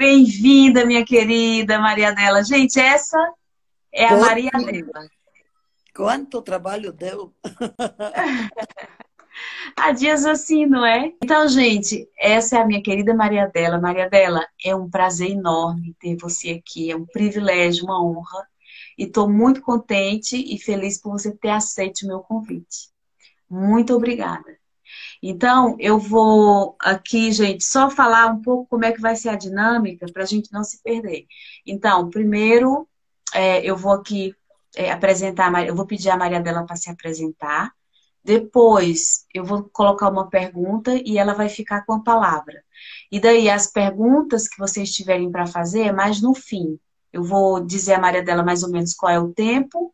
Bem-vinda, minha querida Maria Dela. Gente, essa é a Maria Dela. Quanto trabalho deu! Há dias assim, não é? Então, gente, essa é a minha querida Maria Dela. Maria Dela, é um prazer enorme ter você aqui. É um privilégio, uma honra. E estou muito contente e feliz por você ter aceito o meu convite. Muito obrigada. Então, eu vou aqui, gente, só falar um pouco como é que vai ser a dinâmica para a gente não se perder. Então, primeiro, é, eu vou aqui é, apresentar, eu vou pedir a Maria dela para se apresentar. Depois, eu vou colocar uma pergunta e ela vai ficar com a palavra. E daí, as perguntas que vocês tiverem para fazer é mais no fim. Eu vou dizer a Maria dela mais ou menos qual é o tempo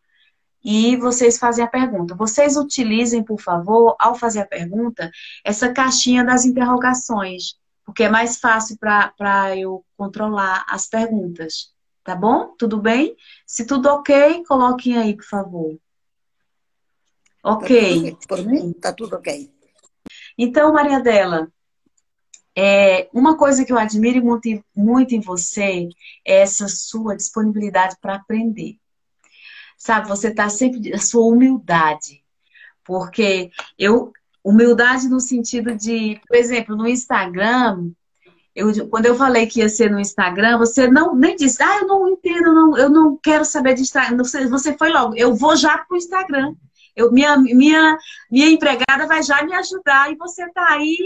e vocês fazem a pergunta. Vocês utilizem, por favor, ao fazer a pergunta, essa caixinha das interrogações, porque é mais fácil para eu controlar as perguntas. Tá bom? Tudo bem? Se tudo ok, coloquem aí, por favor. Ok. Tá por mim, tá tudo ok. Então, Maria Dela, é, uma coisa que eu admiro muito, muito em você é essa sua disponibilidade para aprender. Sabe, você está sempre. A sua humildade. Porque eu. Humildade no sentido de, por exemplo, no Instagram, eu, quando eu falei que ia ser no Instagram, você não nem disse, ah, eu não entendo, não, eu não quero saber de Instagram. Você, você foi logo, eu vou já para o Instagram. Eu, minha, minha, minha empregada vai já me ajudar e você está aí,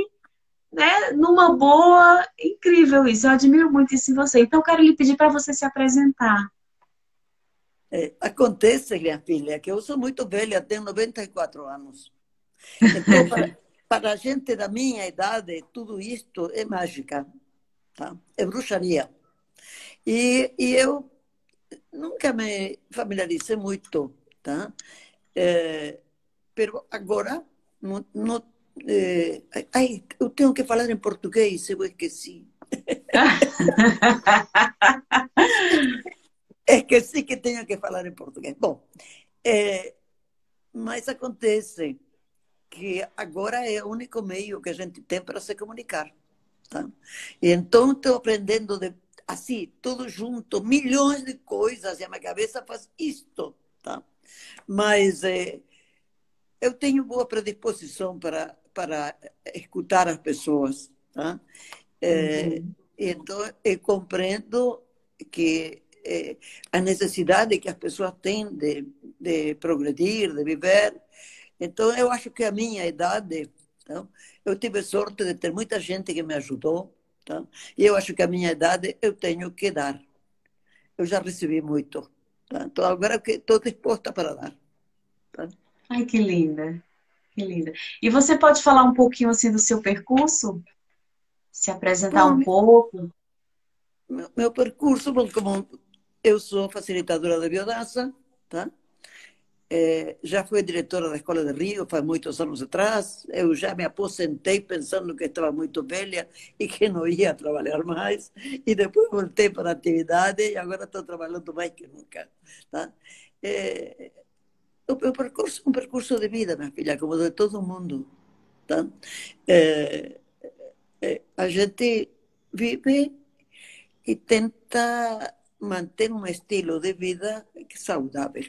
né, numa boa, incrível isso. Eu admiro muito isso em você. Então, eu quero lhe pedir para você se apresentar. É, acontece, minha filha, que eu sou muito velha, tenho 94 anos. Então, para, para a gente da minha idade, tudo isto é mágica, tá? é bruxaria. E, e eu nunca me familiarizei muito, tá? É, pero agora, não, não, é, ai, eu tenho que falar em português, eu esqueci. Esqueci que tenho que falar em português. Bom, é, mas acontece que agora é o único meio que a gente tem para se comunicar. Tá? E então estou aprendendo de, assim, tudo junto, milhões de coisas, e a minha cabeça faz isto. Tá? Mas é, eu tenho boa predisposição para, para escutar as pessoas. Tá? É, uhum. Então, eu compreendo que é, a necessidade que as pessoas têm de, de progredir, de viver. Então, eu acho que a minha idade, então, eu tive sorte de ter muita gente que me ajudou, tá? e eu acho que a minha idade eu tenho que dar. Eu já recebi muito. Tá? Então, agora estou disposta para dar. Tá? Ai, que linda. Que linda. E você pode falar um pouquinho assim do seu percurso? Se apresentar Bom, um pouco? Meu, meu percurso, como eu sou facilitadora de biodança, tá? É, já fui diretora da Escola de Rio faz muitos anos atrás. Eu já me aposentei pensando que estava muito velha e que não ia trabalhar mais. E depois voltei para a atividade e agora estou trabalhando mais que nunca. Tá? É, o meu percurso é um percurso de vida, minha filha, como de todo mundo. Tá? É, é a gente vive e tenta manter um estilo de vida saudável.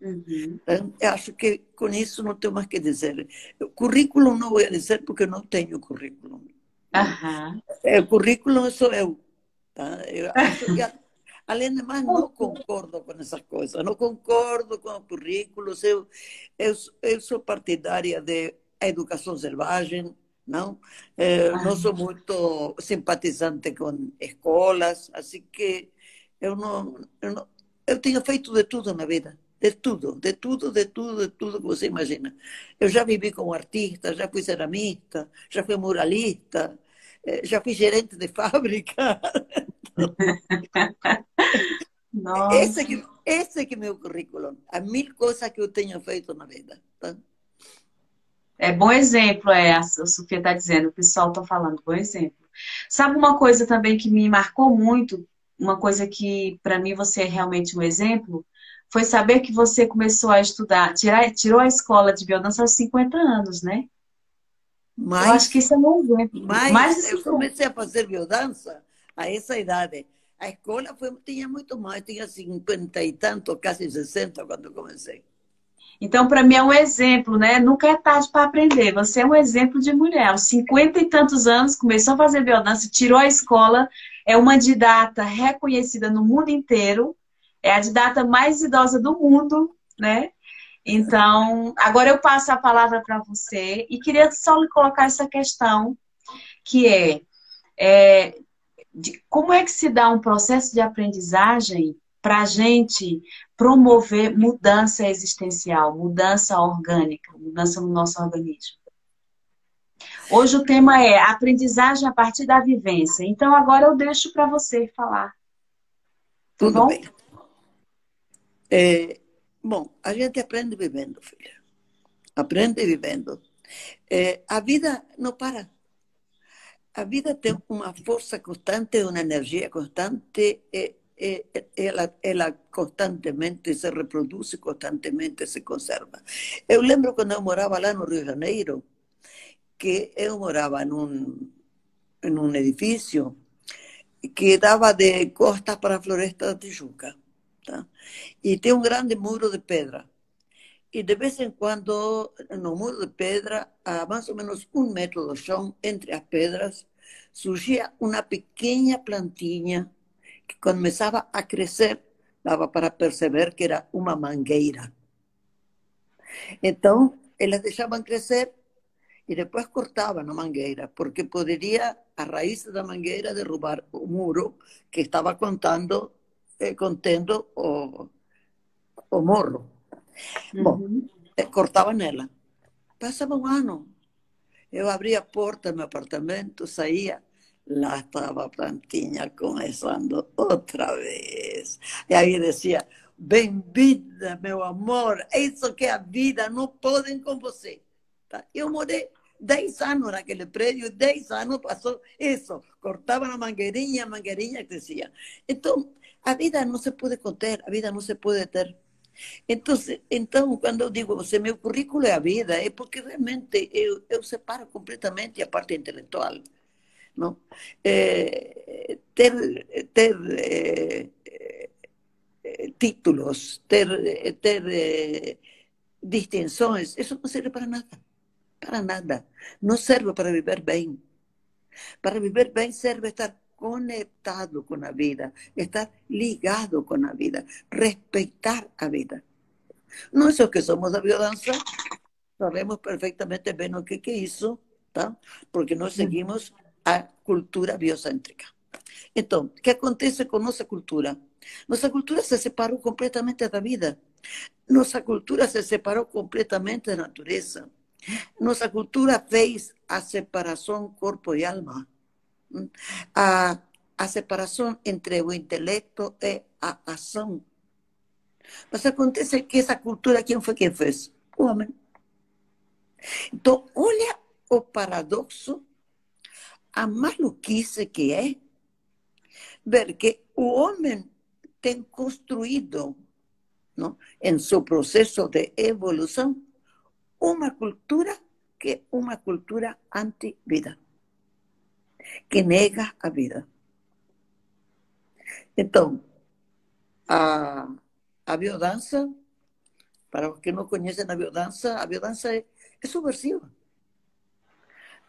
Uhum. Acho que com isso não tenho mais que dizer. O currículo não vou dizer porque não tenho currículo. Uhum. O currículo sou eu. Tá? Eu acho que, além de mais, não concordo com essas coisas. Não concordo com currículos. Eu, eu, eu sou partidária de educação selvagem, não? Eh, não sou muito simpatizante com escolas, assim que eu não, eu não, eu tenho feito de tudo na vida, de tudo, de tudo, de tudo, de tudo que você imagina. Eu já vivi como artista, já fui ceramista, já fui muralista, eh, já fui gerente de fábrica. Nossa. Esse, que, esse que é meu currículo, há mil coisas que eu tenho feito na vida. Tá? É bom exemplo, é, a Sofia está dizendo, o pessoal está falando, bom exemplo. Sabe uma coisa também que me marcou muito, uma coisa que para mim você é realmente um exemplo, foi saber que você começou a estudar, tirar, tirou a escola de biodança aos 50 anos, né? Mas, eu acho que isso é um exemplo. Mas, mas eu comecei a fazer biodança a esa edad. A escola foi, tinha muito mais, tinha 50 e tanto, quase 60 quando comecei. Então, para mim é um exemplo, né? Nunca é tarde para aprender. Você é um exemplo de mulher. Aos 50 e tantos anos, começou a fazer biodança, tirou a escola, é uma didata reconhecida no mundo inteiro, é a didata mais idosa do mundo, né? Então, agora eu passo a palavra para você e queria só lhe colocar essa questão, que é, é de como é que se dá um processo de aprendizagem para a gente promover mudança existencial, mudança orgânica, mudança no nosso organismo. Hoje o tema é aprendizagem a partir da vivência. Então agora eu deixo para você falar. Tudo bom? bem. É, bom, a gente aprende vivendo, filha. Aprende vivendo. É, a vida não para. A vida tem uma força constante, uma energia constante. É, ela, ela constantemente se reproduz, constantemente se conserva. Eu lembro quando eu morava lá no Rio de Janeiro, que eu morava num, em um edifício que dava de costas para a floresta da Tijuca. Tá? E tem um grande muro de pedra. E de vez em quando, no muro de pedra, a mais ou menos um metro do chão, entre as pedras, surgia uma pequena plantinha que começava a crescer, dava para perceber que era uma mangueira. Então, elas deixavam crescer e depois cortavam a mangueira, porque poderia, a raiz da mangueira, derrubar o muro que estava contando, eh, contendo o, o morro. Uhum. Bom, eh, cortavam ela. Passava um ano. Eu abria a porta do meu apartamento, saía, lá estava a plantinha começando outra vez. E aí dizia, bem-vinda, meu amor, é isso que a vida, não podem com você. Tá? Eu morei 10 anos naquele prédio, 10 anos passou isso, cortava a mangueirinha, a mangueirinha crescia. Então, a vida não se pode conter, a vida não se pode ter. Então, então, quando eu digo você, meu currículo é a vida, é porque realmente eu, eu separo completamente a parte intelectual. ¿No? Eh, ter, ter eh, eh, títulos, ter, ter distinções, isso não serve para nada. Para nada. Não serve para viver bem. Para viver bem serve estar conectado com a vida, estar ligado com a vida, respeitar a vida. Nós, os que somos da biodança, sabemos perfeitamente bem o que isso, tá? porque nós seguimos a cultura biocêntrica. Então, o que acontece com nossa cultura? Nossa cultura se separou completamente da vida. Nossa cultura se separou completamente da natureza. Nossa cultura fez a separação corpo e alma. A, a separação entre o intelecto e a ação. Mas acontece que essa cultura, quem foi quem fez? O homem. Então, olha o paradoxo a maluquice que é ver que o homem tem construído, não, em seu processo de evolução, uma cultura que é uma cultura anti-vida, que nega a vida. Então, a, a biodança, para os que não conhecem a biodança, a biodança é, é subversiva.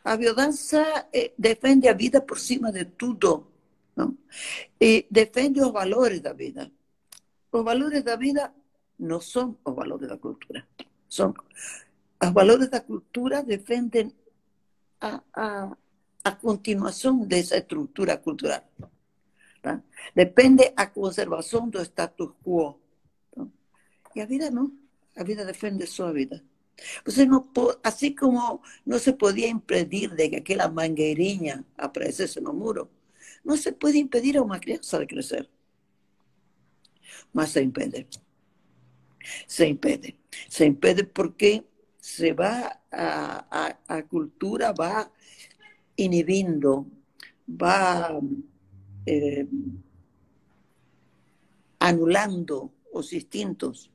A biodança eh, defende a vida por cima de tudo, não? E defende os valores da vida. Os valores da vida não são os valores da cultura. São os valores da cultura defendem a, a, a continuação dessa estrutura cultural. Tá? Depende a conservação do status quo. Tá? E a vida não. A vida defende só a vida. Você não assim como não se podia impedir de que aquela mangueirinha aparecesse no muro, não se pode impedir a uma criança de crescer. Mas se impede. Se impede. Se impede porque se vai, a, a, cultura vai inibindo, vai eh, anulando os instintos.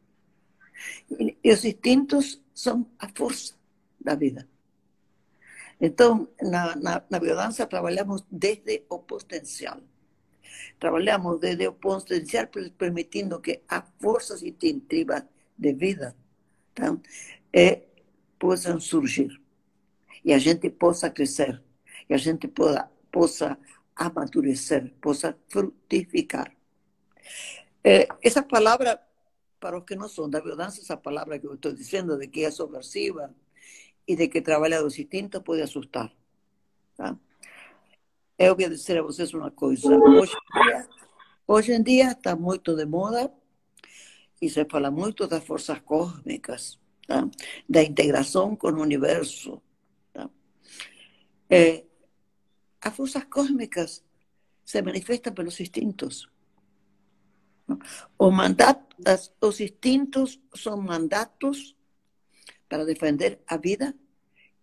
E os instintos são a força da vida. Então, na, na, na trabalhamos desde o potencial. trabalhamos desde o potencial permitindo que as forças instintivas de vida tá? é, possam surgir e a gente possa crescer, e a gente possa, possa amadurecer, possa frutificar. É, essa palavra, para os que não são da biodança, essa palavra que eu estou dizendo, de que é subversiva e de que trabalha dos instintos, pode assustar. Tá? Eu vou dizer a vocês uma coisa. Hoje em dia, está muito de moda e se fala muito das forças cósmicas, tá? da integração com o universo. Tá? É, as forças cósmicas se manifestam pelos instintos. Os, mandatos, os instintos são mandatos para defender a vida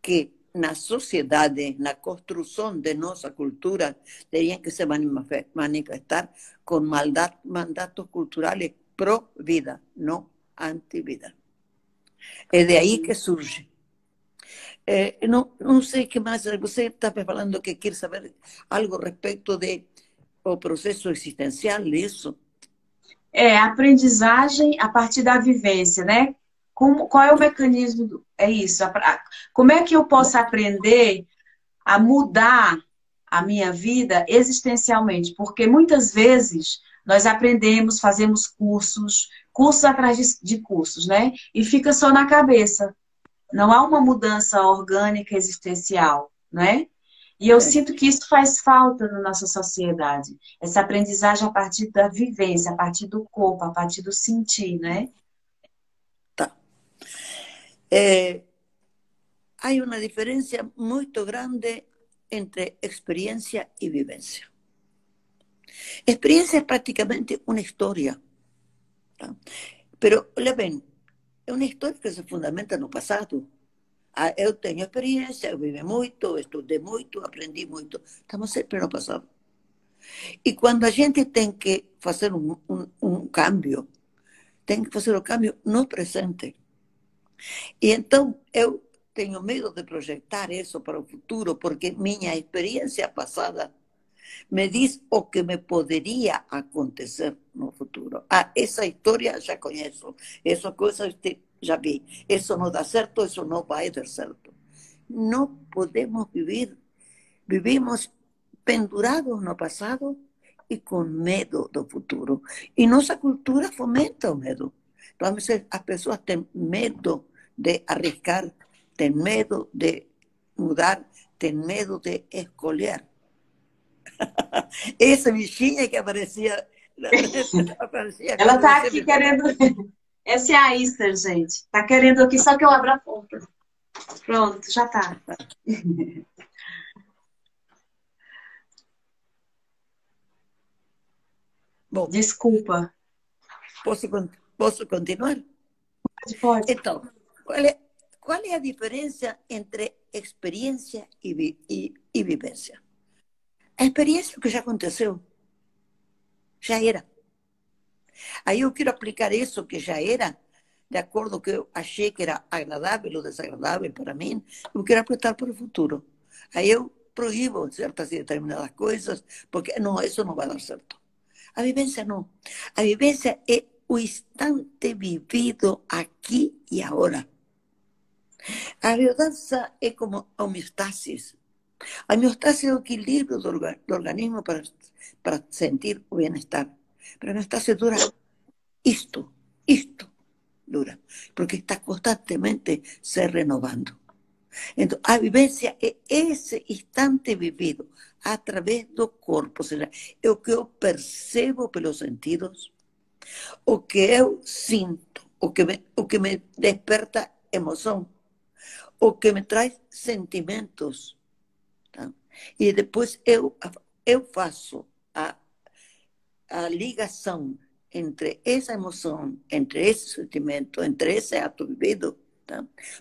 que na sociedade, na construção de nossa cultura, teriam que se manifestar com mandatos culturais pro-vida, não anti-vida. É de aí que surge. É, não, não sei o que mais, você está falando que quer saber algo respeito do o processo existencial disso? É, aprendizagem a partir da vivência, né? Como, qual é o mecanismo? Do, é isso. Como é que eu posso aprender a mudar a minha vida existencialmente? Porque muitas vezes nós aprendemos, fazemos cursos, cursos atrás de, de cursos, né? E fica só na cabeça. Não há uma mudança orgânica existencial, né? E eu sinto que isso faz falta na nossa sociedade. Essa aprendizagem a partir da vivência, a partir do corpo, a partir do sentir, né? Tá. É, há uma diferença muito grande entre experiência e vivência. Experiência é praticamente uma história. Tá? Pero, olha bem, é uma história que se fundamenta no passado. Eu tenho experiência, eu vivi muito, estudei muito, aprendi muito. Estamos sempre no passado. E quando a gente tem que fazer um, um, um cambio, tem que fazer o cambio no presente. E então eu tenho medo de projetar isso para o futuro, porque minha experiência passada me diz o que me poderia acontecer no futuro. Ah, essa história já conheço, essa coisa já vi. Isso não dá certo, isso não vai dar certo. Não podemos viver, vivimos pendurados no passado e com medo do futuro. E nossa cultura fomenta o medo. Então, as pessoas têm medo de arriesgar, ten miedo de mudar, ten miedo de escolear. Essa bichinha que aparecia. aparecia Ela está aqui querendo. Essa é a Easter, gente. Está querendo aqui só que eu abra a porta. Pronto, já está. Bom, desculpa. Posso, posso continuar? Pode, pode. Então, ¿Cuál es, cuál es la diferencia entre experiencia y, vi, y, y vivencia? A experiência que já aconteceu. Já era. Aí eu quero aplicar isso que já era, de acordo que eu achei que era agradável ou desagradável para mim, eu quero aplicar para o futuro. Aí eu proíbo certas e determinadas coisas, porque não, isso não vai dar certo. A vivência não. A vivência é o instante vivido aqui e agora. A biodanza es como homeostasis. A homeostasis es el equilibrio del, organismo para, para sentir bienestar. Pero a homeostasis dura esto, esto dura, porque está constantemente se renovando. Entonces, a vivencia es ese instante vivido a través del cuerpo, es lo que yo percebo por los sentidos, o que yo siento, o que me, o que me desperta emoción o que me traz sentimentos. Tá? E depois eu, eu faço a, a ligação entre essa emoção, entre esse sentimento, entre esse ato vivido,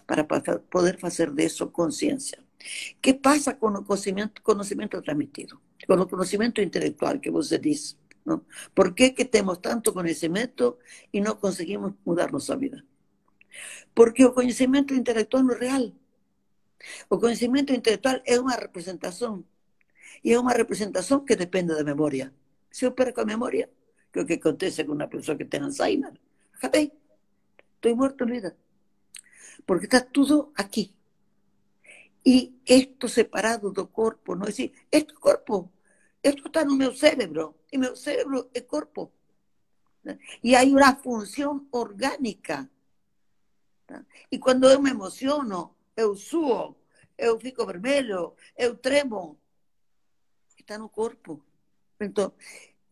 para poder fazer disso consciência. Que passa com o conhecimento, conhecimento transmitido? Com o conhecimento intelectual que você disse. Não? Por que, que temos tanto conhecimento e não conseguimos mudar nossa vida? Porque o conhecimento intelectual não é real. O conhecimento intelectual é uma representação. E é uma representação que depende da memória. Se eu perco a memória, que acontece com uma pessoa que tem Alzheimer, acabei. Estou morto en vida. Porque está tudo aqui. E isto separado do corpo, não é assim, este corpo, isto está no meu cérebro, e meu cérebro é corpo. E há uma função orgânica. E quando eu me emociono, eu suo, eu fico vermelho, eu tremo. Está no corpo. Então,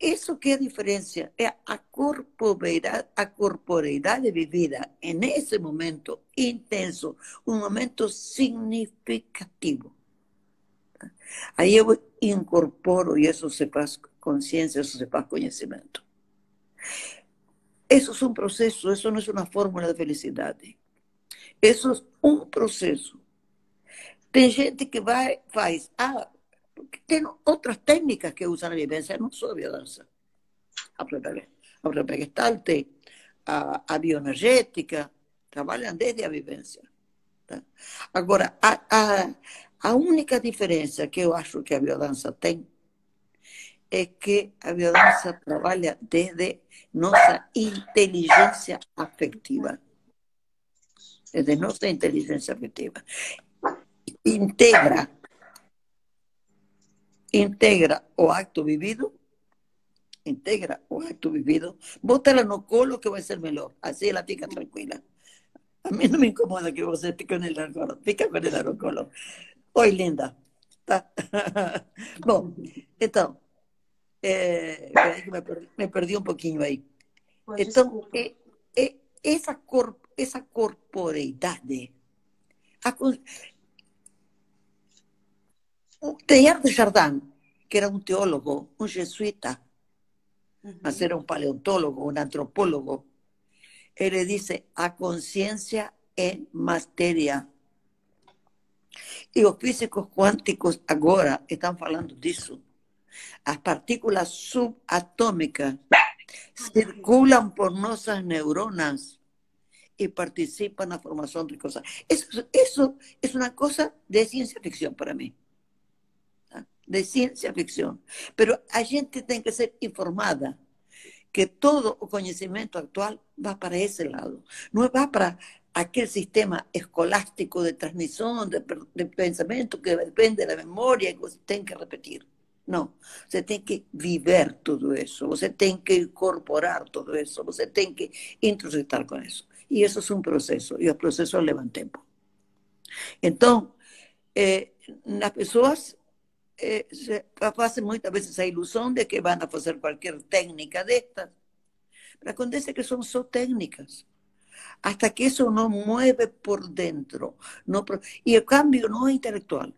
isso que é a diferença é a corporeidade, a corporeidade vivida nesse momento intenso, um momento significativo. Aí eu incorporo e isso se faz consciência, isso se faz conhecimento. Isso é um processo, isso não é uma fórmula de felicidade. Isso é um processo. Tem gente que vai, faz, ah, tem outras técnicas que usam a vivência, não só a biodança. A própria, gestalt, a, a bioenergética, trabalham desde a vivência. Tá? Agora, a única diferença que eu acho que a biodança tem é que a biodança trabalha desde nossa inteligência afetiva. Desde nossa inteligência afetiva. Integra integra o acto vivido, integra o acto vivido, bótala no colo que vai ser melhor, assim ela fica tranquila. A mim não me incomoda que você fique en el colo, fica com ela no colo. Oi, linda. Tá? Bom, então, é, me, perdi, me perdi um pouquinho aí. Então, é, é, essa, cor, essa corporeidade, a, Teilhard de Chardin, que era un teólogo, un jesuita, más era un paleontólogo, un antropólogo, él le dice, a conciencia en materia. Y los físicos cuánticos ahora están hablando disso. Las partículas subatómicas circulan por nuestras neuronas y participan en la formación de cosas. Eso, eso es una cosa de ciencia ficción para mí de ciencia ficción. Pero a gente tem que ser informada que todo o conhecimento actual va para ese lado. No va para aquel sistema escolástico de transmisión de, de pensamento que depende da memória que você tem que repetir. Não, você tem que viver tudo isso, você tem que incorporar tudo isso, você tem que introjetar com isso. E isso é um processo, e o processo leva tempo. Então, eh, eh, se hacen muchas veces esa ilusión de que van a hacer cualquier técnica de estas. Pero acontece que son solo técnicas. Hasta que eso no mueve por dentro. No, y el cambio no es intelectual.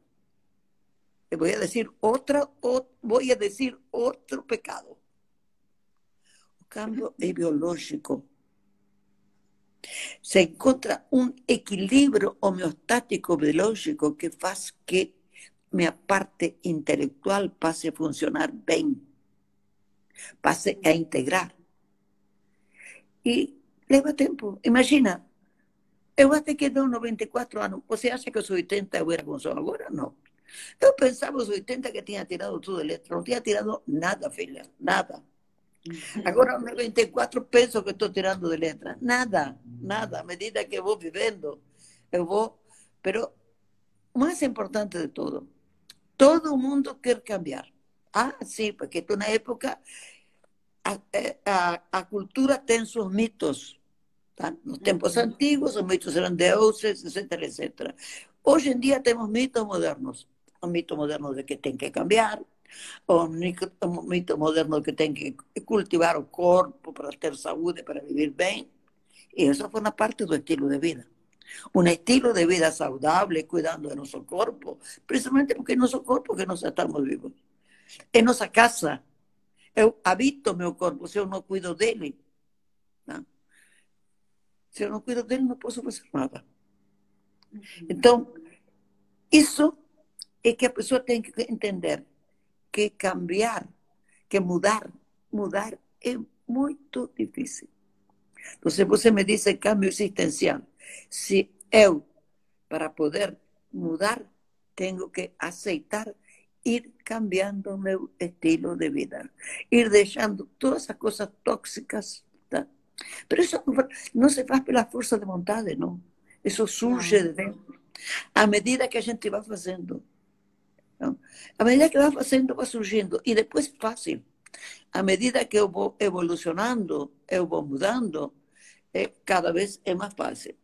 Le voy a decir otra, voy a decir otro pecado. El cambio es biológico. Se encuentra un equilibrio homeostático biológico que hace que minha parte intelectual passe a funcionar bem, passe a integrar. E leva tempo. Imagina, eu até que dou 94 anos. Você acha que aos 80 eu era como sou agora? Não. Eu pensava aos 80 que tinha tirado tudo de letra. Não tinha tirado nada, filha. Nada. Agora, aos 94, penso que estou tirando de letra. Nada, nada. À medida que vou vivendo, eu vou. Pero mais importante de tudo, todo mundo quer cambiar. Ah, sim, porque na época a, a, a, cultura tem seus mitos. Tá? Nos tempos antigos, os mitos eram deuses, etc, etc. Hoje em dia temos mitos modernos. O mito moderno de que tem que cambiar, o mito moderno de que tem que cultivar o corpo para ter saúde, para viver bem. E isso foi uma parte do estilo de vida un estilo de vida saludable, cuidando de nuestro cuerpo, precisamente porque es nuestro cuerpo que nos estamos vivos. Es nuestra casa. Yo habito mi cuerpo, si yo no cuido de él. Si yo no cuido de él, no puedo hacer nada. Entonces, eso es que la persona tiene que entender que cambiar, que mudar, mudar es muy difícil. Entonces, você me dice cambio existencial. Se eu, para poder mudar, tenho que aceitar ir cambiando mi estilo de vida, ir dejando todas esas cosas tóxicas. Pero eso no se hace por la fuerza de vontade, no. Eso surge de dentro. A medida que a gente va haciendo. A medida que va haciendo, va surgiendo. Y después fácil. A medida que yo voy evolucionando, yo voy mudando, eh, cada vez es más fácil.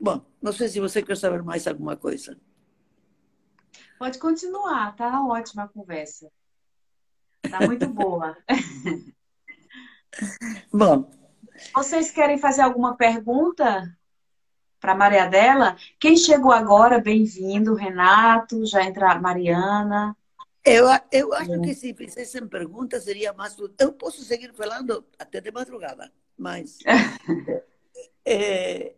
Bom, não sei se você quer saber mais alguma coisa. Pode continuar, tá ótima a conversa. Tá muito boa. Bom. Vocês querem fazer alguma pergunta para Maria dela? Quem chegou agora, bem-vindo, Renato, já entra Mariana. Eu, eu acho é. que se fizessem perguntas seria mais. Eu posso seguir falando até de madrugada, mas. é,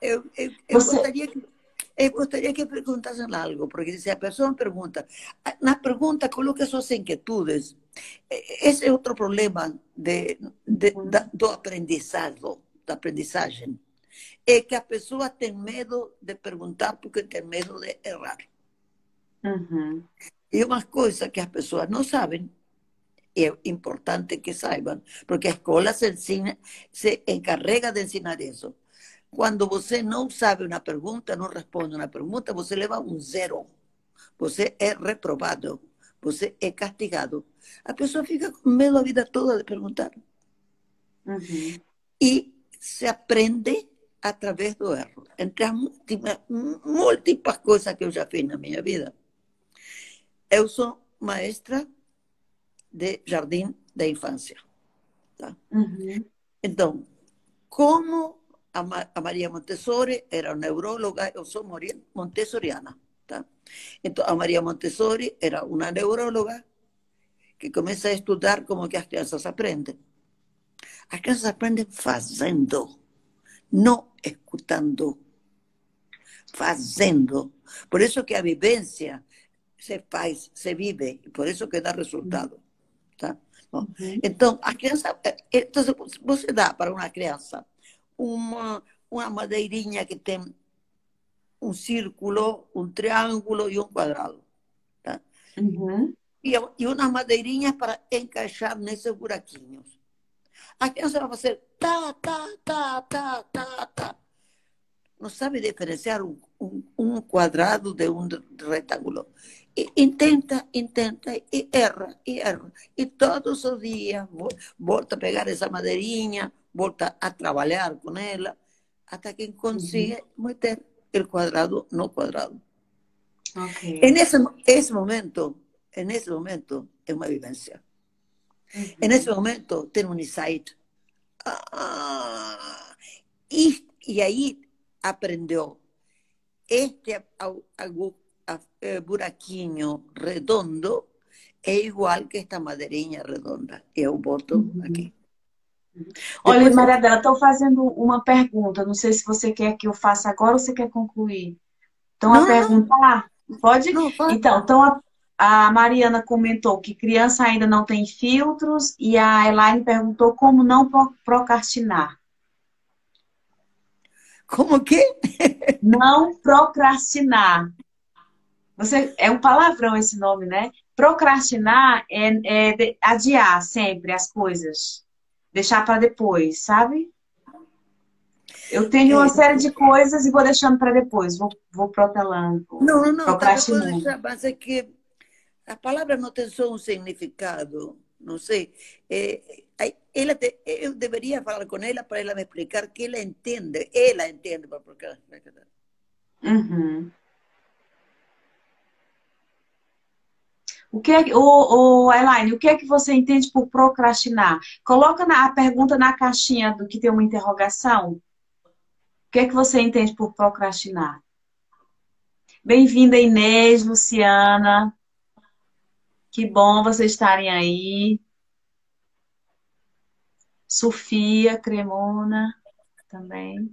eu, eu, eu Você... gostaria que eu gostaria que perguntassem algo, porque se a pessoa pergunta, na pergunta coloca suas inquietudes. Esse é outro problema de, de, da, do aprendizado, da aprendizagem. É que a pessoa tem medo de perguntar porque tem medo de errar. Uhum. E uma coisa que as pessoas não sabem, é importante que saibam, porque a escola se, ensina, se encarrega de ensinar isso quando você não sabe uma pergunta, não responde uma pergunta, você leva um zero. Você é reprovado. Você é castigado. A pessoa fica com medo a vida toda de perguntar. Uhum. E se aprende através do erro. Entre as múltiplas, múltiplas coisas que eu já fiz na minha vida, eu sou maestra de jardim da infância. Tá? Uhum. Então, como a, María Montessori era neuróloga, yo soy montessoriana. Entonces, a María Montessori era una neuróloga que comienza a estudiar como que las crianças aprenden. Las crianças aprenden fazendo, no escuchando, fazendo. Por eso que a vivencia se faz, se vive, y por eso que da resultado. Entonces, a criança, eh, entonces, você dá para una criança uma, uma madeirinha que tem um círculo, um triângulo e um quadrado. Tá? Uhum. E, e umas madeirinhas para encaixar nesses buraquinhos. A criança vai fazer tá, tá, tá, tá, tá, tá. Não sabe diferenciar um, um, um quadrado de um retângulo. E intenta, intenta e erra, e erra. E todos os dias volta a pegar essa madeirinha, volta a trabajar con ella hasta que consigue meter el cuadrado no cuadrado. En ese, ese momento, en ese momento es una vivencia. En ese momento tiene un insight. Ah, y, y, ahí aprendió este eh, buraquinho redondo es igual que esta madeirinha redonda. Eu boto aquí. Olha, Depois Maria Dela, estou fazendo uma pergunta. Não sei se você quer que eu faça agora ou você quer concluir. Então, a perguntar? Pode? Não, pode? Então, então a, a, Mariana comentou que criança ainda não tem filtros e a Elaine perguntou como não procrastinar. Como que? não procrastinar. Você, é um palavrão esse nome, né? Procrastinar é, é adiar sempre as coisas deixar para depois, sabe? Eu tenho uma é. série de coisas e vou deixando para depois, vou, vou protelando. Não, não, não, deixar, mas é que a palavra não tem só um significado, não sei. É, ela te, eu deveria falar com ela para ela me explicar que ela entende, ela entende para Uhum. O que é, Elaine, o que é que você entende por procrastinar? Coloca na, a pergunta na caixinha do que tem uma interrogação. O que é que você entende por procrastinar? Bem-vinda, Inês, Luciana. Que bom vocês estarem aí. Sofia Cremona também.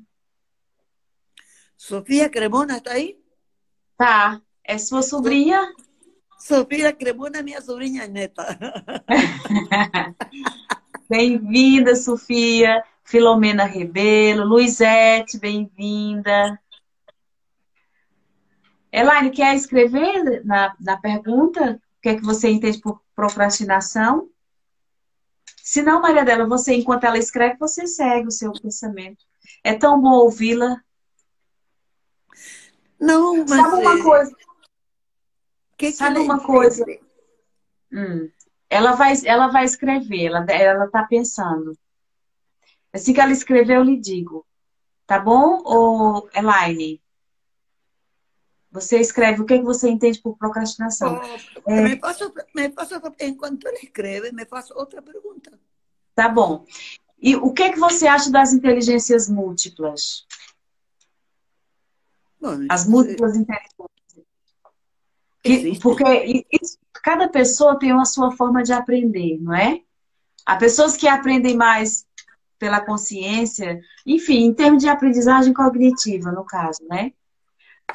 Sofia Cremona está aí? Tá. É sua sobrinha? Sofia Cremona, minha sobrinha neta. bem-vinda, Sofia. Filomena Rebelo. Luizete, bem-vinda. Elaine, quer escrever na, na pergunta o que é que você entende por procrastinação? Se não, Maria Dela, você, enquanto ela escreve, você segue o seu pensamento. É tão bom ouvi-la. Não, mas... Sabe uma é... coisa? Que que Sabe ela uma coisa? Hum. Ela vai, ela vai escrever, ela, ela tá pensando. Assim que ela escrever, eu lhe digo. Tá bom, ô Elaine? Você escreve o que, é que você entende por procrastinação. Oh, É. me faço, me faço, enquanto ele escreve, me faço outra pergunta. Tá bom. E o que, é que você acha das inteligências múltiplas? Bom, As múltiplas inteligências. Existe. porque isso- cada pessoa tem uma sua forma de aprender, não é? Há pessoas que aprendem mais pela consciência, enfim, em termos de aprendizagem cognitiva, no caso, né?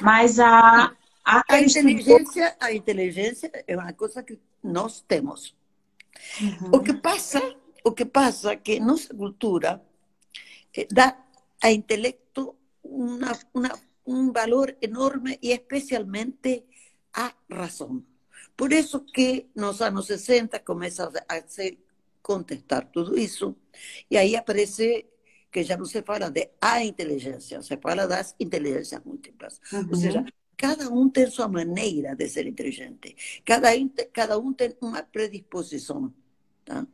Mas a, a A inteligência, a inteligência é uma coisa que nós temos. Uhum. O que passa, o que passa é que nossa cultura eh, dá a intelecto una, una- un valor enorme y especialmente a razón. Por eso que nos anos 60 começa a se contestar tudo isso e aí aparece que já não se fala de a inteligência, se fala das inteligências múltiplas. Ou Uhum. seja, cada um tem sua maneira de ser inteligente, cada, cada um tem uma predisposição. Tá?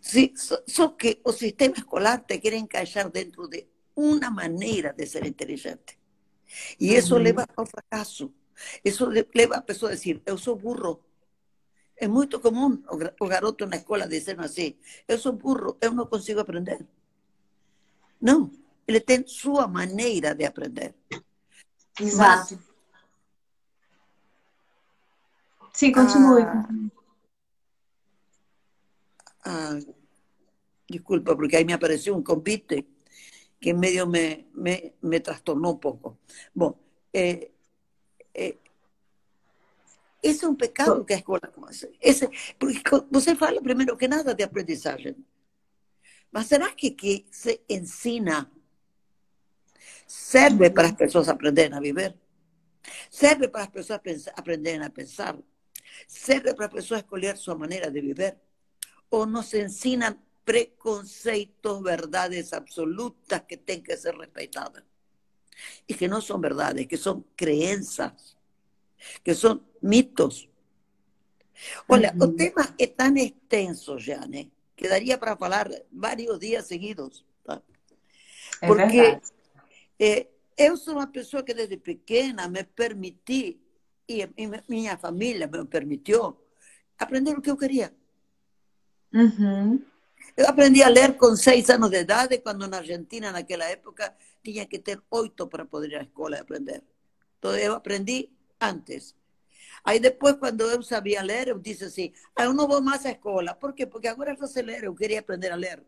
Sí, só, só que o sistema escolar te quer encaixar dentro de uma maneira de ser inteligente. E isso Uhum. leva ao fracasso. Isso le- a pessoa a dizer, eu sou burro. É muito comum o garoto na escola dizendo assim, eu sou burro, eu não consigo aprender. Não, ele tem sua maneira de aprender. Exato. Sim, continue. Ah, Ah, disculpa, porque ahí me apareció un convite que medio me, me, me trastornó un poco. Bueno, eh, eh, esse é pecado que a escola começa. Porque você fala primeiro que nada de aprendizagem. Mas será que que se ensina serve para as pessoas aprenderem a viver? Serve para as pessoas pensar, aprenderem a pensar? Serve para as pessoas escolher sua maneira de viver? Ou nos ensinam preconceitos, verdades absolutas que têm que ser respeitadas? E que não são verdades, que são crenças, que são mitos. Olha, o Uhum. tema é tão extenso, Jane, que daria para falar vários dias seguidos. tá? É Porque eh, eu sou uma pessoa que desde pequena me permiti, e minha família me permitiu, aprender o que eu queria. Uhum. Eu aprendi a ler com seis anos de idade, quando na Argentina, naquela época, tinha que ter oito para poder ir à escola e aprender. Então, eu aprendi antes. Aí depois, quando eu sabia ler, eu disse assim, ah, eu não vou mais à escola. Por quê? Porque agora eu sei ler, eu queria aprender a ler.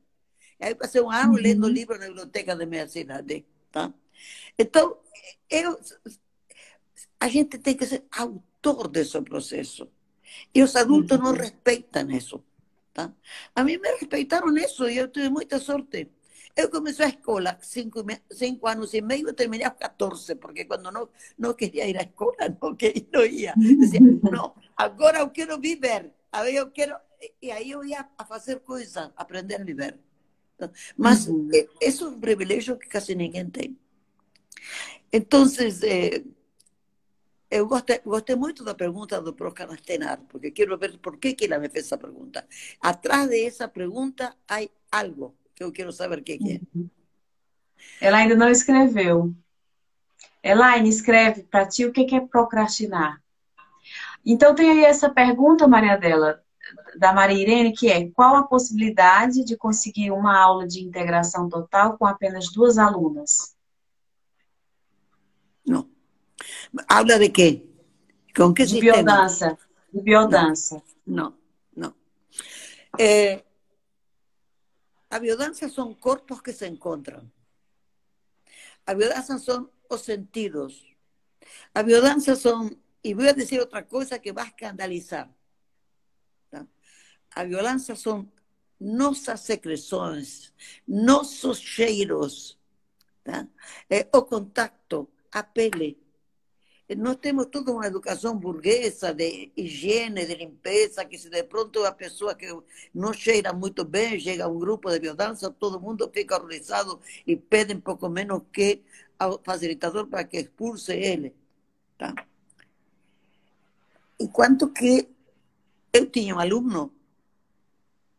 Aí passei um ano Uhum. lendo livros na biblioteca da minha cidade. Tá? Então, eu, a gente tem que ser autor desse processo. E os adultos não Uhum. respeitam isso. Tá? A mim me respeitaram nisso e eu tive muita sorte. Eu comecei a escola cinco, cinco anos e meio terminei aos 14, porque quando não, não queria ir à escola, não, que, não ia. Dizia, não, agora eu quero viver. Aí eu quero... E aí eu ia a fazer coisas, aprender a viver. Mas Uhum. eh, isso é um privilégio que quase ninguém tem. Então, eh, eu gostei, gostei muito da pergunta do procrastinar, porque quero ver por que, que ela me fez essa pergunta. Atrás dessa pergunta há algo que eu quero saber o que, que é. Ela ainda não escreveu. Elaine, escreve para ti o que que é procrastinar. Então tem aí essa pergunta, Maria Dela, da Maria Irene, que é qual a possibilidade de conseguir uma aula de integração total com apenas duas alunas? Não. Habla de quê? Com que De sistema? biodança. De biodança. Não, não. Eh, a são corpos que se encontram. A biodança são os sentidos. A biodança são, e vou dizer outra coisa que vai escandalizar. tá? A biodança são nossas secreções, nossos cheiros, tá? Eh, o contato, a pele. Nós temos toda uma educação burguesa de higiene, de limpeza, que se de pronto a pessoa que não cheira muito bem, chega a um grupo de biodança, todo mundo fica horrorizado e pede um pouco menos que ao facilitador para que expulse ele. Tá? Enquanto que eu tinha um aluno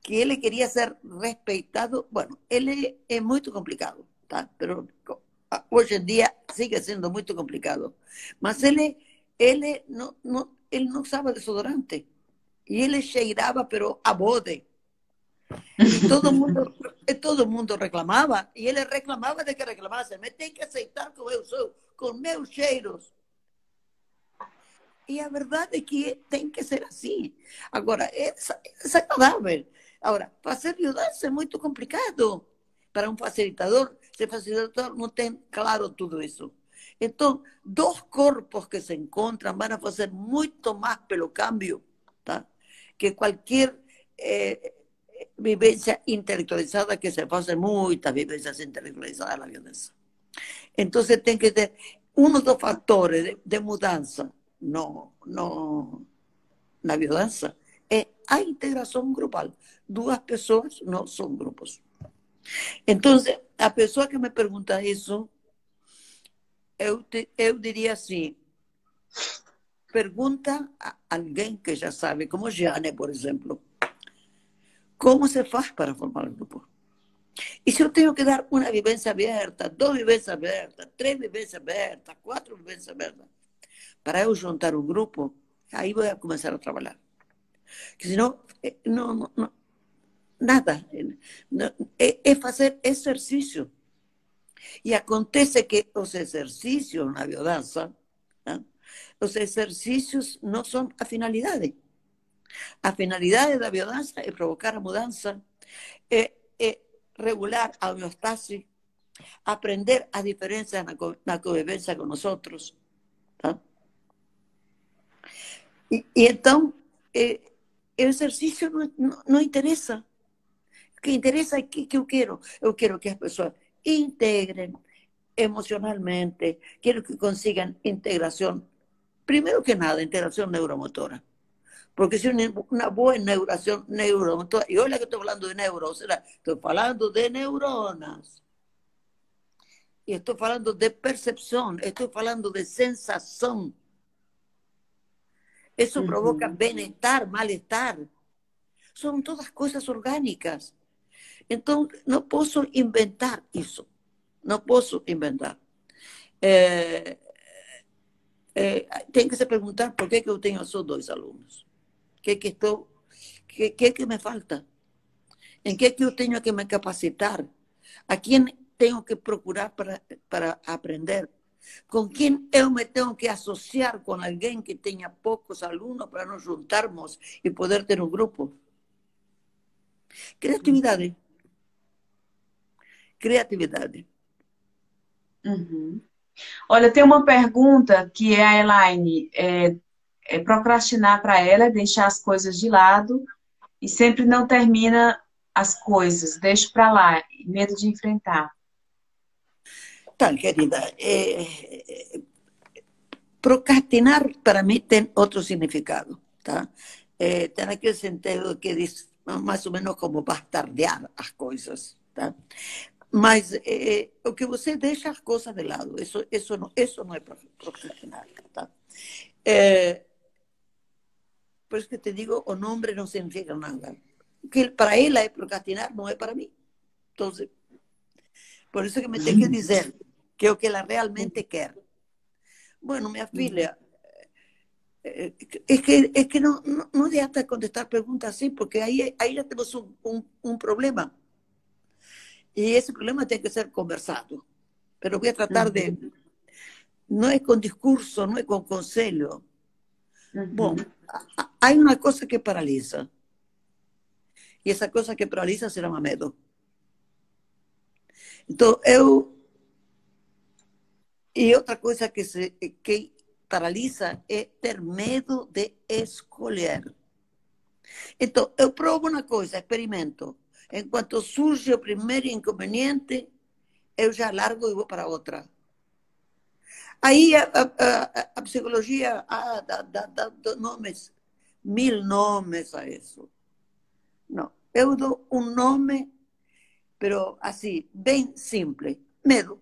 que ele queria ser respeitado, bueno, ele é muito complicado, tá? Pero hoje em dia sigue sendo muito complicado. Mas ele, ele, não, usava desodorante. E ele cheirava, pero a bode. E todo mundo, todo mundo reclamava. E ele reclamava de que reclamasse. Me tem que aceitar como eu sou, com meus cheiros. E a verdade é que tem que ser assim. Agora, é desagradável. Agora, fazer viudança é muito complicado para um facilitador se o facilitador não tem claro tudo isso. Então, dois corpos que se encontram vão fazer muito mais pelo câmbio tá? que qualquer eh, vivência intelectualizada, que se fazem muitas vivências intelectualizadas na violência. Então, tem que ter um dos fatores de, de mudança no, no, na violência é a integração grupal. Duas pessoas não são grupos. Entonces, a pessoa que me pergunta isso, eu, te, eu diria assim, pergunta a alguém que já sabe, como Jeane, por exemplo, como se faz para formar um grupo? E se eu tenho que dar uma vivência aberta, duas vivências abertas, três vivências abertas, quatro vivências abertas, para eu juntar um grupo, aí vou começar a trabalhar. Porque senão, eh, não, não, nada. É, é fazer exercício. E acontece que os exercícios na biodança, né? os exercícios não são a finalidade. A finalidade da biodança é provocar a mudança, é, regular a homeostase, aprender a diferença na, na convivência com nós outros. Tá? E, e, então. O que interessa é que, que eu quero. Eu quero que as pessoas integrem emocionalmente, quero que consigam integração, primeiro que nada, integração neuromotora. Porque se uma boa integração neuromotora, e olha que estou falando de neuros, estou falando de neuronas. E estou falando de percepção, estou falando de sensação. Isso provoca bem-estar, mal-estar. São todas coisas orgânicas. Então, não posso inventar isso. Não posso inventar. É, é, tem que se perguntar por que, que eu tenho só dois alunos. O que, que estou. que, que, que me falta? Em que, que eu tenho que me capacitar? A quem tenho que procurar para, para aprender? Com quem eu me tenho que associar com alguém que tenha poucos alunos para nos juntarmos e poder ter um grupo? Criatividade criatividade. Uhum. Olha, tem uma pergunta que é a Elaine, é, é procrastinar para ela, é deixar as coisas de lado e sempre não termina as coisas, deixa para lá, medo de enfrentar. Tá, querida, é, procrastinar para mim tem outro significado, tá? É, tem aquele sentido que diz mais ou menos como bastardear as coisas, tá? Mas é, o que você deixa as coisas de lado, isso, isso, não, isso não é profissional. Tá? É, por isso que te digo, o nome não significa nada. Que para ela é procrastinar, não é para mim. Então, por isso que me tem que dizer que é o que ela realmente quer. Bueno, minha filha, é que, é que não, não, não adianta contestar perguntas assim, porque aí, aí já temos um, um, um problema. Y ese problema tiene que ser conversado. Pero voy a tratar de... No es con discurso, no es con consejo. Bueno, hay una cosa que paraliza. Y esa cosa que paraliza se llama medo. Entonces, eu... E outra coisa que, se, que paralisa é ter medo de escolher. Então, eu provo uma coisa, experimento. En cuanto surge el primer inconveniente, yo ya largo y voy para otra. Aí a, a, a psicologia dá, mil nomes a isso. Não, eu dou um nome, pero assim, bem simples, medo.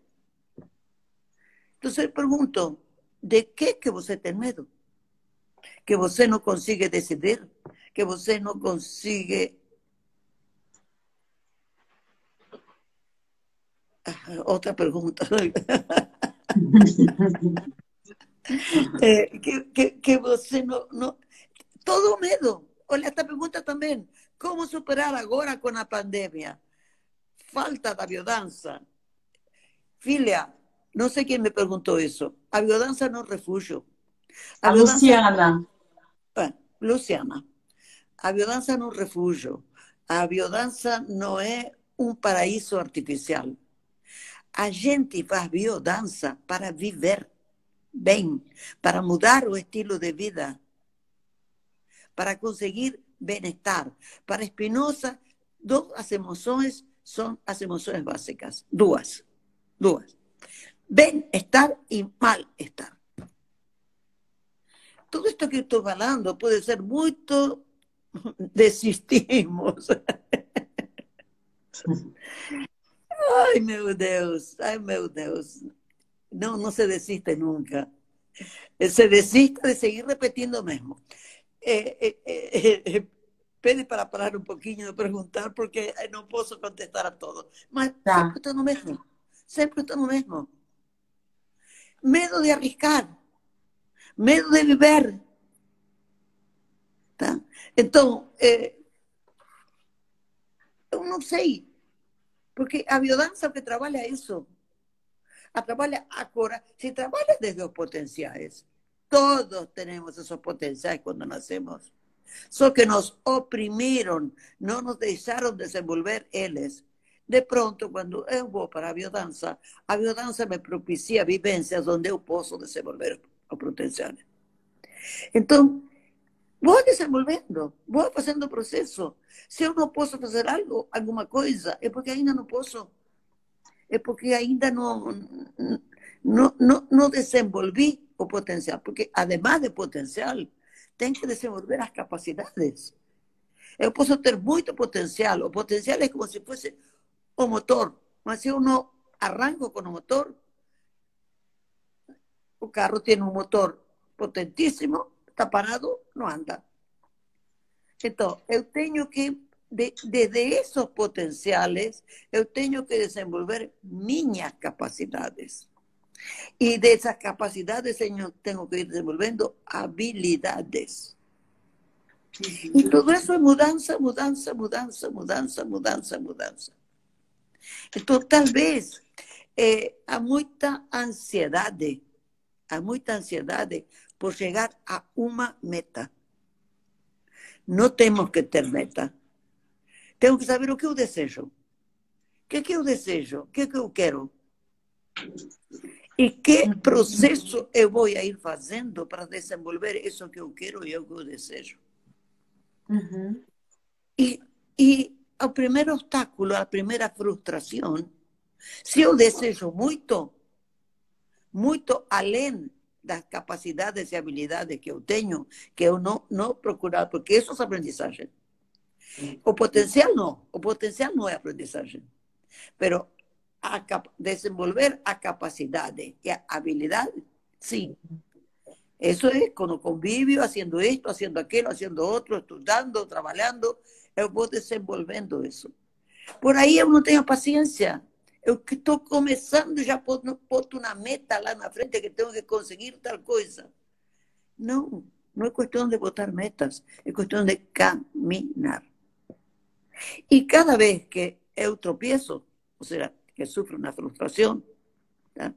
Então eu pergunto, de que que você tem medo? Que você não consiga decidir? Que você não consiga Outra pergunta. é, que, que, que, você não, não. Todo medo. Olha, esta pergunta também. Como superar agora com a pandemia? Falta da biodança. Filha, não sei quem me perguntou isso. A biodança não é refúgio. A, a biodança... Luciana. É, Luciana. A biodança não é refúgio. A biodança não é um paraíso artificial. A gente faz biodança para viver bem, para mudar o estilo de vida, para conseguir bem-estar. Para Spinoza, duas as emoções são as emoções básicas. Duas. Duas. Bem-estar e mal-estar. Tudo isto que estou falando pode ser muito desistimos. Ai, meu Deus, ai, meu Deus. Não, não se desiste nunca. Se desiste de seguir repetindo mesmo. É, é, é, pede para parar um pouquinho de perguntar, porque não posso contestar a todos. Mas tá. sempre estou no mesmo. Sempre estou no mesmo. Medo de arriscar. Medo de viver. Tá? Então, eu não sei porque a biodança que trabalha isso, a trabalha agora, se trabalha desde os potenciais, todos temos esses potenciais quando nascemos. Só que nos oprimiram, não nos deixaram desenvolver eles. De pronto, quando eu vou para a biodança, a biodança me propicia vivências onde eu posso desenvolver os potenciais. Então, vou desenvolvendo, vou fazendo o processo. Se eu não posso fazer algo, alguma coisa, é porque ainda não posso. É porque ainda não, não, não, não desenvolvi o potencial. Porque, además de potencial, tem que desenvolver as capacidades. Eu posso ter muito potencial. O potencial é como se fosse o motor. Mas se eu não arranco com o motor, o carro tem um motor potentíssimo, está parado, não anda. Então, eu tenho que, de, desde esses potenciais, eu tenho que desenvolver minhas capacidades. E dessas capacidades eu tenho que ir desenvolvendo habilidades. E tudo isso é mudança, mudança, mudança, mudança, mudança, mudança. Então, talvez eh, há muita ansiedade, há muita ansiedade por chegar a uma meta. Não temos que ter meta. Temos que saber o que eu desejo. O que, que eu desejo? O que, que eu quero? E que processo eu vou ir fazendo para desenvolver isso que eu quero e o que eu desejo? Uhum. E, e o primeiro obstáculo, a primeira frustração, se eu desejo muito, muito além das capacidades e habilidades que eu tenho, que eu não, não procurar, porque isso é aprendizagem. O potencial não, o potencial não é aprendizagem. Pero a desenvolver a capacidade e a habilidade, sim. Isso é com o convívio, fazendo isto, fazendo aquilo, fazendo outro, estudando, trabalhando, eu vou desenvolvendo isso. Por aí eu não tenho paciência. Eu que estou começando, já boto na meta lá na frente que tenho que conseguir tal coisa. Não, não é questão de botar metas, é questão de caminhar. E cada vez que eu tropiezo, ou seja, que sofro uma frustração, tá?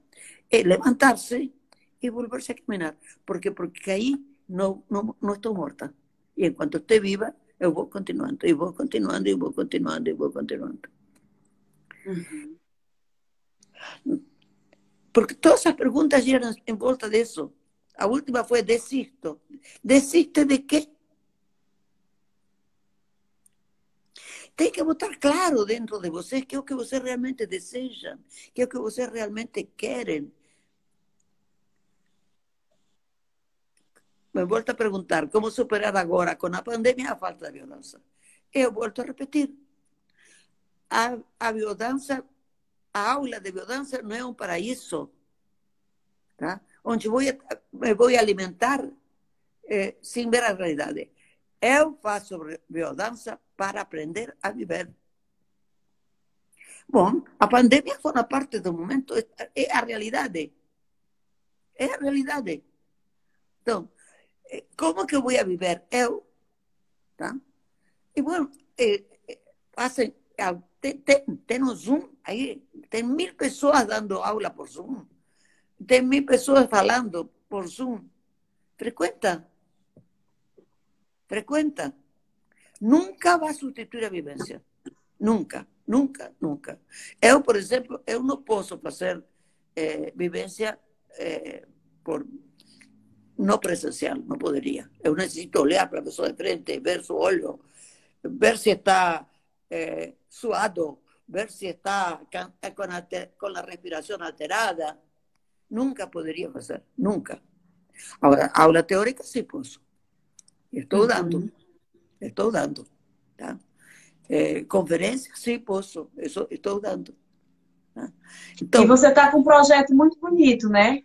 é levantar-se e volver-se a caminhar. Porque, porque aí não, não, não estou morta. E enquanto estou viva, eu vou continuando, e vou continuando, e vou continuando, e vou continuando. Porque todas as perguntas giram em volta disso. A última foi desisto. Desiste de quê? Tem que botar claro dentro de vocês que é o que vocês realmente desejam, que é o que vocês realmente querem. me volto a perguntar como superar agora, com a pandemia, a falta de violência. Eu volto a repetir. A, a a aula de violência não é um paraíso, tá? onde vou, me vou alimentar eh, sem ver a realidade. Eu faço biodança para aprender a viver. Bom, a pandemia foi uma parte do momento, é a realidade. É a realidade. Então, eh, como que eu vou viver? Eu, tá? E, eh, hacen, tem, tem, tem um Zoom aí, tem mil pessoas dando aula por Zoom, tem mil pessoas falando por Zoom. Frequenta, frecuenta. Nunca vai substituir a vivência. Nunca, nunca, nunca. Eu, por exemplo, eu não posso fazer eh, vivência eh, por não presencial, não poderia. Eu necessito olhar para a pessoa de frente, ver seu olho, ver se está eh, suado, ver se está com a, com a respiração alterada. Nunca poderia fazer, nunca. Agora, aula teórica sim posso. Estou dando, estou dando. Tá? É, conferência, sim, posso, estou, estou dando. Tá? Então, e você está com um projeto muito bonito, né?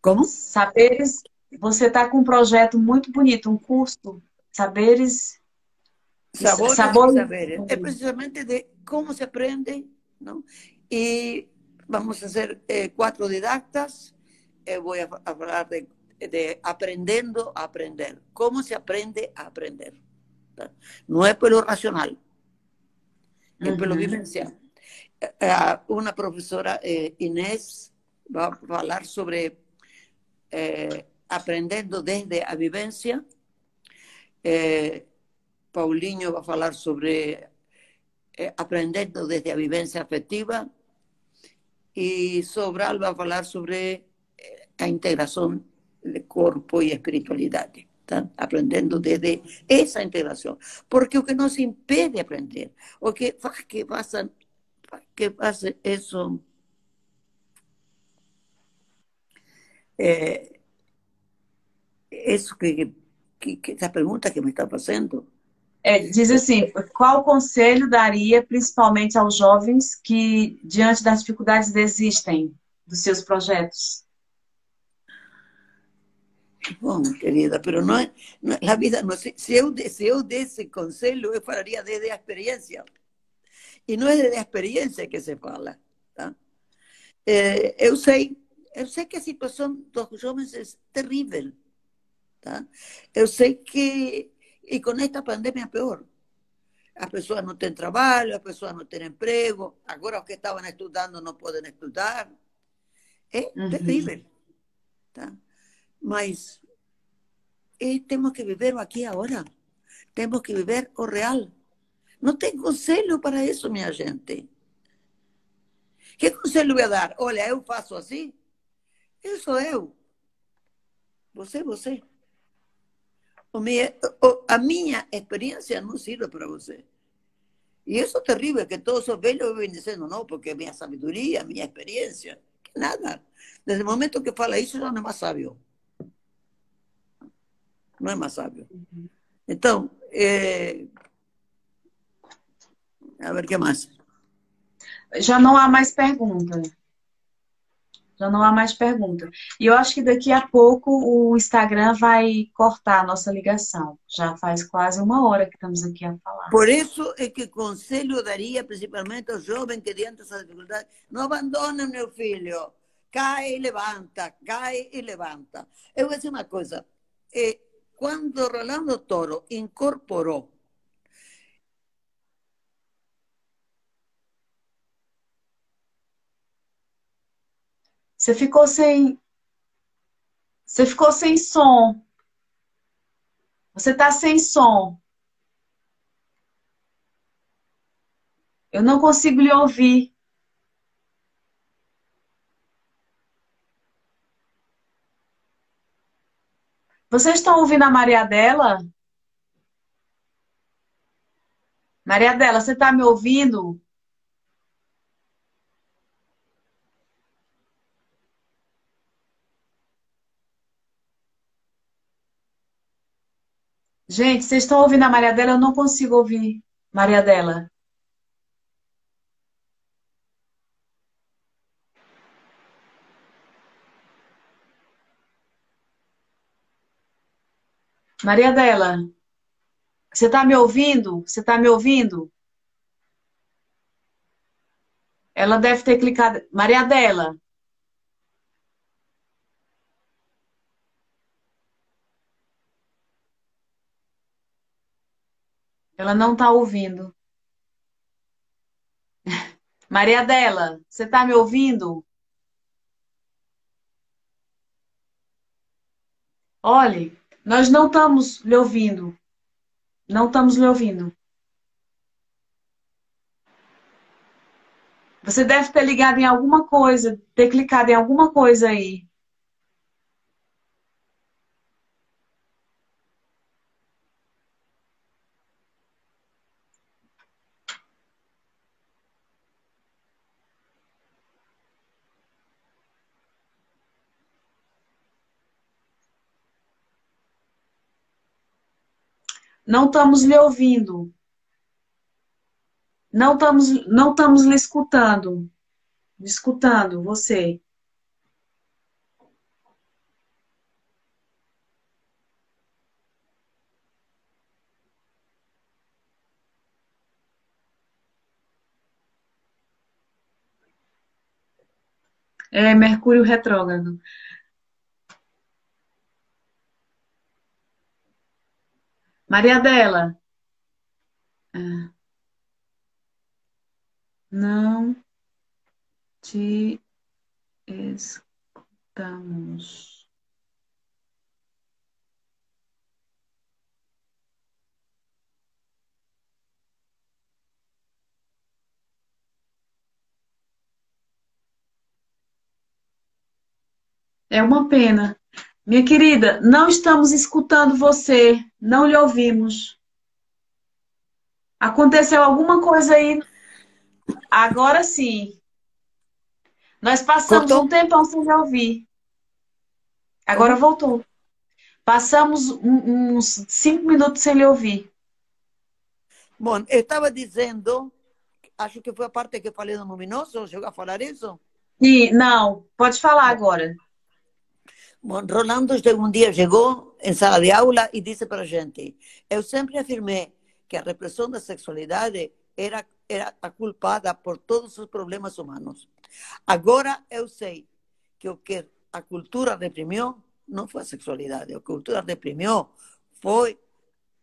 Como? Saberes. Você está com um projeto muito bonito, um curso, Saberes. Sabores, sabores. saberes. É precisamente de como se aprende, não? E vamos fazer eh, quatro didactas. Eu vou a falar de de aprendendo a aprender. ¿Cómo se aprende a aprender? No es por lo racional, es por lo vivencial. Eh, una profesora, eh, Inés, va a hablar sobre eh, aprendiendo desde a vivencia. Paulinho va a hablar sobre aprendiendo desde a vivencia afectiva. Y Sobral va a hablar sobre la integración de corpo e espiritualidade. Tá? Aprendendo desde essa integração. Porque o que nos impede aprender, o que faz que que isso. É, isso que, que, que, que me está fazendo. É, diz assim, qual conselho daria principalmente aos jovens que, diante das dificuldades, desistem dos seus projetos? Bom, querida, pero não é, a vida não se, eu eu desse conselho eu falaria desde a experiência e não é desde a experiência que se fala, tá? É, eu sei, eu sei que a situação dos jovens é terrível, tá? Eu sei que e com esta pandemia pior. As pessoas não têm trabalho, as pessoas não têm emprego, agora os que estavam estudando não podem estudar. É uhum. terrível, tá? Mas eh, temos que viver o aqui agora. Temos que viver o real. Não tem conselho para isso, minha gente. Que conselho eu dar? Olha, eu faço assim. Eu sou eu. Você, você. A minha experiência não serve para você. E isso é terrível, que todos os velhos vêm dizendo, não, porque minha sabedoria, minha experiência, que nada. Desde o momento que fala isso, já não é mais sábio não é mais sábio. Então, é... a ver o que mais. Já não há mais pergunta. Já não há mais pergunta. E eu acho que daqui a pouco o Instagram vai cortar a nossa ligação. Já faz quase uma hora que estamos aqui a falar. Por isso é que conselho daria principalmente aos jovens que diante dessa dificuldade, não abandonem meu filho. Cai e levanta, cai e levanta. Eu vou dizer uma coisa. É, cuando Rolando Toro incorporó Você ficou sem. Você ficou sem som. Você está sem som. Eu não consigo lhe ouvir. Vocês estão ouvindo a Maria Dela? Maria Dela, você está me ouvindo? Gente, vocês estão ouvindo a Maria dela? Eu não consigo ouvir Maria dela. Maria dela, você está me ouvindo? Você está me ouvindo? Ela deve ter clicado. Maria dela. Ela não está ouvindo. Maria dela, você está me ouvindo? Olhe, nós não estamos lhe ouvindo. Não estamos lhe ouvindo. Você deve ter ligado em alguma coisa, ter clicado em alguma coisa aí. Não estamos lhe ouvindo. Não estamos, não estamos lhe escutando. Escutando você. É Mercúrio retrógrado. Maria Dela. Ah. Não te escutamos. É uma pena. Minha querida, não estamos escutando você, não lhe ouvimos. Aconteceu alguma coisa aí Agora sim. Nós passamos Cortou? um tempão sem me ouvir. Agora voltou. Passamos uns cinco minutos sem lhe ouvir. Bom, eu estava dizendo, acho que foi a parte que eu falei no Luminoso, chegou a falar isso? Sim, não, pode falar agora. Bom, Rolando um dia chegou em sala de aula e disse para a gente, eu sempre afirmei que a repressão da sexualidade era era a culpada por todos os problemas humanos. Agora eu sei que o que a cultura reprimiu não foi a sexualidade, o que a cultura reprimiu foi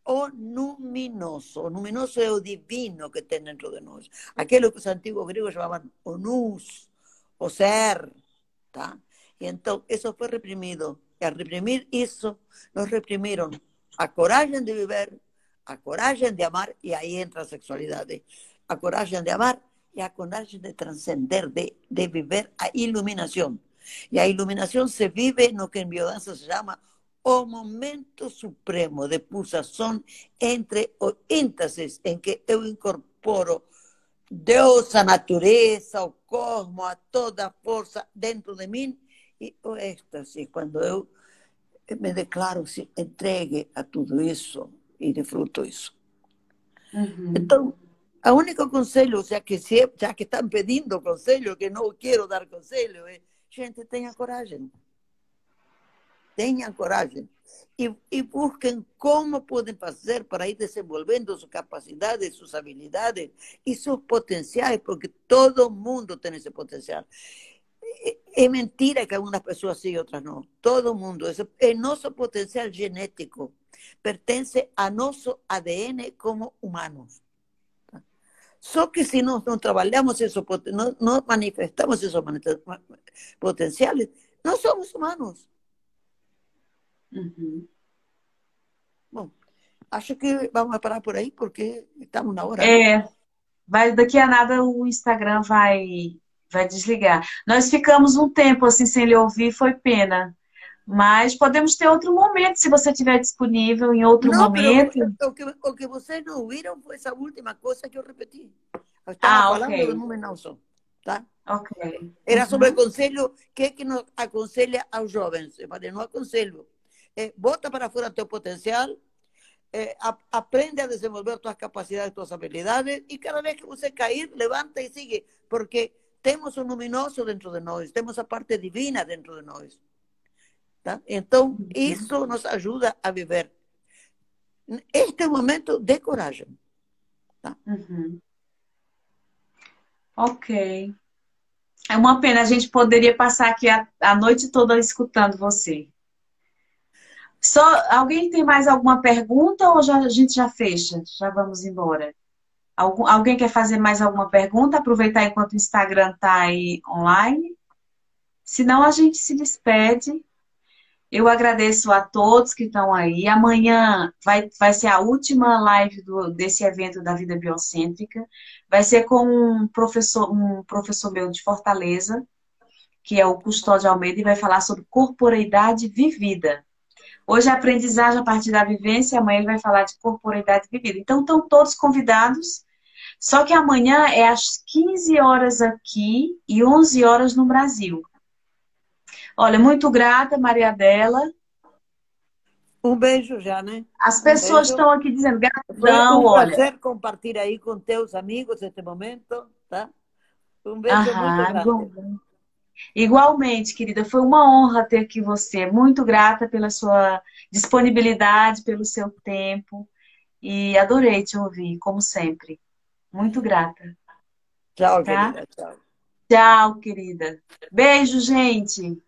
o luminoso. O luminoso é o divino que tem dentro de nós. Aquilo que os antigos gregos chamavam o nous, o ser. Tá? E então, isso foi reprimido. E ao reprimir isso, nos reprimiram a coragem de viver, a coragem de amar, e aí entra a sexualidade a coragem de amar e a coragem de transcender, de, de viver a iluminação. E a iluminação se vive no que em biodança se chama o momento supremo de pulsação entre o êxtasis em que eu incorporo Deus, a natureza, o cosmos, a toda a força dentro de mim e o êxtase, quando eu me declaro entregue a tudo isso e desfruto isso. Uhum. Então, a único conselho, o sea, que se, já que estão pedindo conselho, que não quero dar conselho, é, gente, tenha coragem. Tenham coragem. E, e, busquem como podem fazer para ir desenvolvendo suas capacidades, suas habilidades e seus potenciais, porque todo mundo tem esse potencial. É mentira que algumas pessoas sim e outras não. Todo mundo. É nosso potencial genético. Pertence a nosso ADN como humanos. Só que se nós não trabalhamos isso, não, não manifestamos esses potenciais, nós somos humanos. Uhum. Bom, acho que vamos parar por aí, porque estamos na hora. É, vai, daqui a nada o Instagram vai, vai desligar. Nós ficamos um tempo assim sem lhe ouvir, foi pena. Mas podemos ter outro momento, se você estiver disponível em outro não, momento. O que, o que vocês não ouviram foi essa última coisa que eu repeti. Eu estava ah, falando okay. do Númenauson, tá? Ok. Era uhum. sobre o conselho, o que, que nos aconselha aos jovens? Eu falei, não aconselho. É, bota para fora teu potencial, é, a, aprende a desenvolver tuas capacidades, tuas habilidades, e cada vez que você cair, levanta e sigue, porque temos um luminoso dentro de nós, temos a parte divina dentro de nós. Tá? Então, isso nos ajuda a viver. Este é um momento de coragem. Tá? Uhum. Ok. É uma pena, a gente poderia passar aqui a, a noite toda escutando você. Só alguém tem mais alguma pergunta ou já, a gente já fecha? Já vamos embora. Alguém quer fazer mais alguma pergunta? Aproveitar enquanto o Instagram está aí online. Senão a gente se despede. Eu agradeço a todos que estão aí. Amanhã vai, vai ser a última live do, desse evento da vida biocêntrica. Vai ser com um professor, um professor meu de Fortaleza, que é o Custódio Almeida, e vai falar sobre corporeidade vivida. Hoje é aprendizagem a partir da vivência, amanhã ele vai falar de corporeidade vivida. Então, estão todos convidados. Só que amanhã é às 15 horas aqui e 11 horas no Brasil. Olha, muito grata, Maria Dela. Um beijo já, né? As pessoas estão aqui dizendo gratidão, Foi um olha. prazer compartilhar aí com teus amigos este momento, tá? Um beijo Aham, muito grande. igual- Igualmente, querida, foi uma honra ter aqui você. Muito grata pela sua disponibilidade, pelo seu tempo. E adorei te ouvir, como sempre. Muito grata. Tchau, Tá? querida. Tchau. Tchau, querida. Beijo, gente.